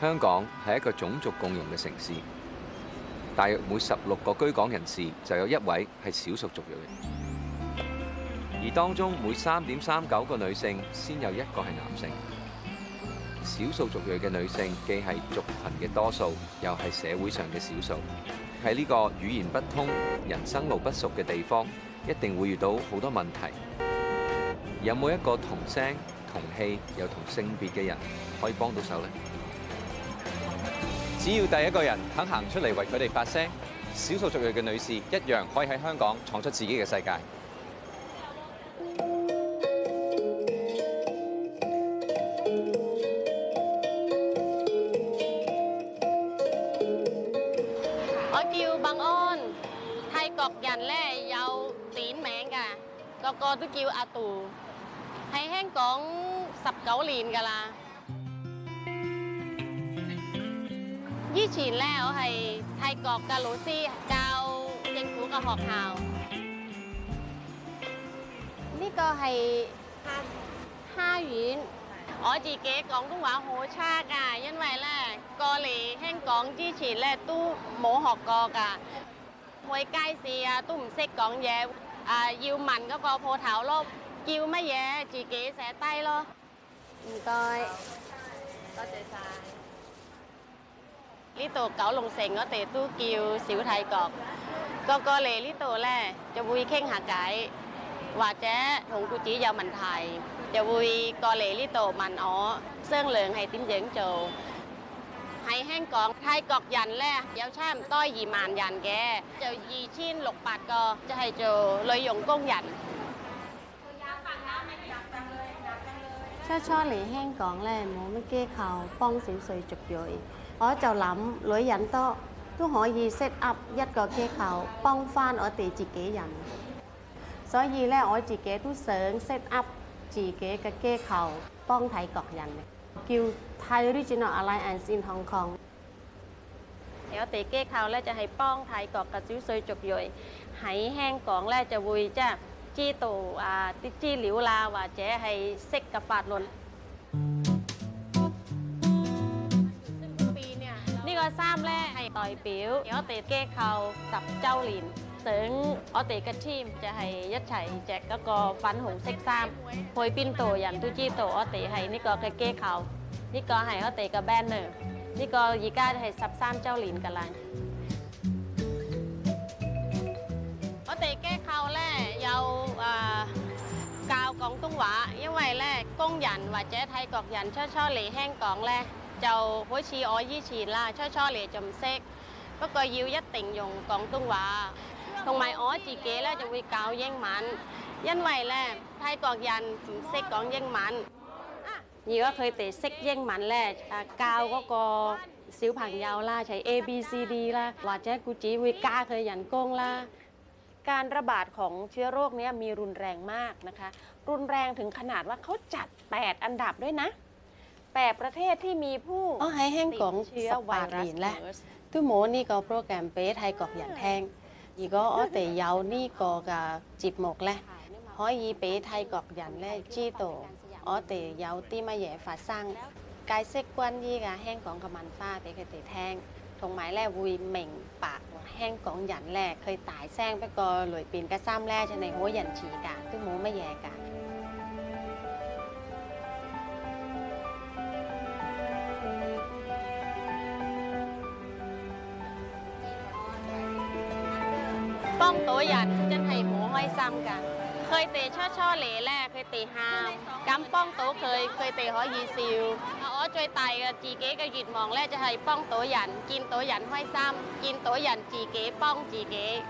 香港係一個種族共融嘅城市，大約每十六個居港人士就有一位係少數族裔而當中每三點三九個女性先有一個係男性。少數族裔嘅女性既係族群嘅多數，又係社會上嘅少數。喺呢個語言不通、人生路不熟嘅地方，一定會遇到好多問題。有冇一個同聲同氣又同性別嘅人可以幫到手呢？只要第一個人肯行出嚟為佢哋發聲，少數族裔嘅女士一樣可以喺香港創出自己嘅世界。我叫白安，泰國人咧，有點名噶，個個都叫阿杜，喺香港十九年噶啦。智前咧，我系泰国、嘅老师，教政府、嘅学校。呢个系，虾丸。我自己广东话好差噶，因为咧，过嚟香港之前咧都冇学过噶，去街市啊都唔识讲嘢，啊要问嗰个铺头咯，叫乜嘢自己写低咯，唔该，多谢晒。ลิโตเก๋าลงเสงก็เตตู้กิวสิวไทยกอกก็ก็เลลิโตแล่จะบุยเข่งหากายว่าแจ้หงกุจียาวมันไทยจะบุยกอเลลิโตมันอ๋อเสื่องเหลืองให้ติ้มเยิงโจไ้แห้งกองไทยกอกยันแล่เยาวช่มต้อยยีมานยันแกจะยีชิ้นหลกปัดก็จะให้โจเลยยงก้งยัน初初嚟香港咧，冇乜機構幫小水族入，我就諗女人多都可以 set up 一個機構幫翻我哋自己人。所以咧，我自己都想 set up 自己嘅機構幫泰國人。叫 t h a i r e g i o n a l Alliance in Hong Kong。我哋機構咧就係幫泰國嘅小水族入，喺香港咧就會啫。จี้โตอ่าติจี้หลิวลาว่าเจ๊ให้เซ็กกับปาดลนซึ่งทุกปีเนี่ยรานี่ก็ซ้ำแล่ให้ต่อยปิ๋วเดี๋ยวเตะเก้เขาจับเจ้าหลินเสริงเอาเตะกระทิมจะให้ยัดไฉแจกก็ก็ฟันหงเซ็กซ้ำโพยปิ้นโตอย่างตุจี้โตเอาเตะให้ นี่ก็กระเก้เขา นี่ก็ให้เอาเตะกับแบนเนอร์นี่ก็ยีก้าให้ซับซ้ำเจ้าหลินกันลยเอาเตะเก้เขาแล้ว因为咧，工人或者泰国人，初初嚟香港咧，就好似我以前啦，初初嚟就唔识，不过要一定用广东话。同埋我自己咧就会教英文，因为咧泰国人唔识讲英文。如果佢哋识英文咧，教嗰个小朋友啦，就 A B C D 啦，或者古智会加佢人工啦。การระบาดของเชื้อโรคนี้มีรุนแรงมากนะคะ รุนแรงถึงขนาดว่าเขาจัด 8 อันดับด้วยนะ 8 ประเทศที่มีผู้ อ๋อไฮแหงของเชื้อไวรัสและทุโมนี่ก็โปรแกรมเป๊ะไทยกอกอย่างแท่ง อีก็อ๋อแต่เยานี่ก็กจิบหมกแหละห้อยีเป๊ะไทยกอกยางและจี้โตอ๋อแต่เยาที่มาแย่ฝาสร้างกายเซกวนยี่กะแห้งของกำมันฟ้าเปกะเตยแท่ง同埋咧會明白香港人咧佢大聲，不過裏邊嘅心咧就係好仁慈㗎，都冇乜嘢㗎。幫到人真係好開心㗎，佢哋初初嚟咧，哋喊，咁帮自己嘅愿望，ค就泰帮到人，见到人开心，见到人自己，帮自己。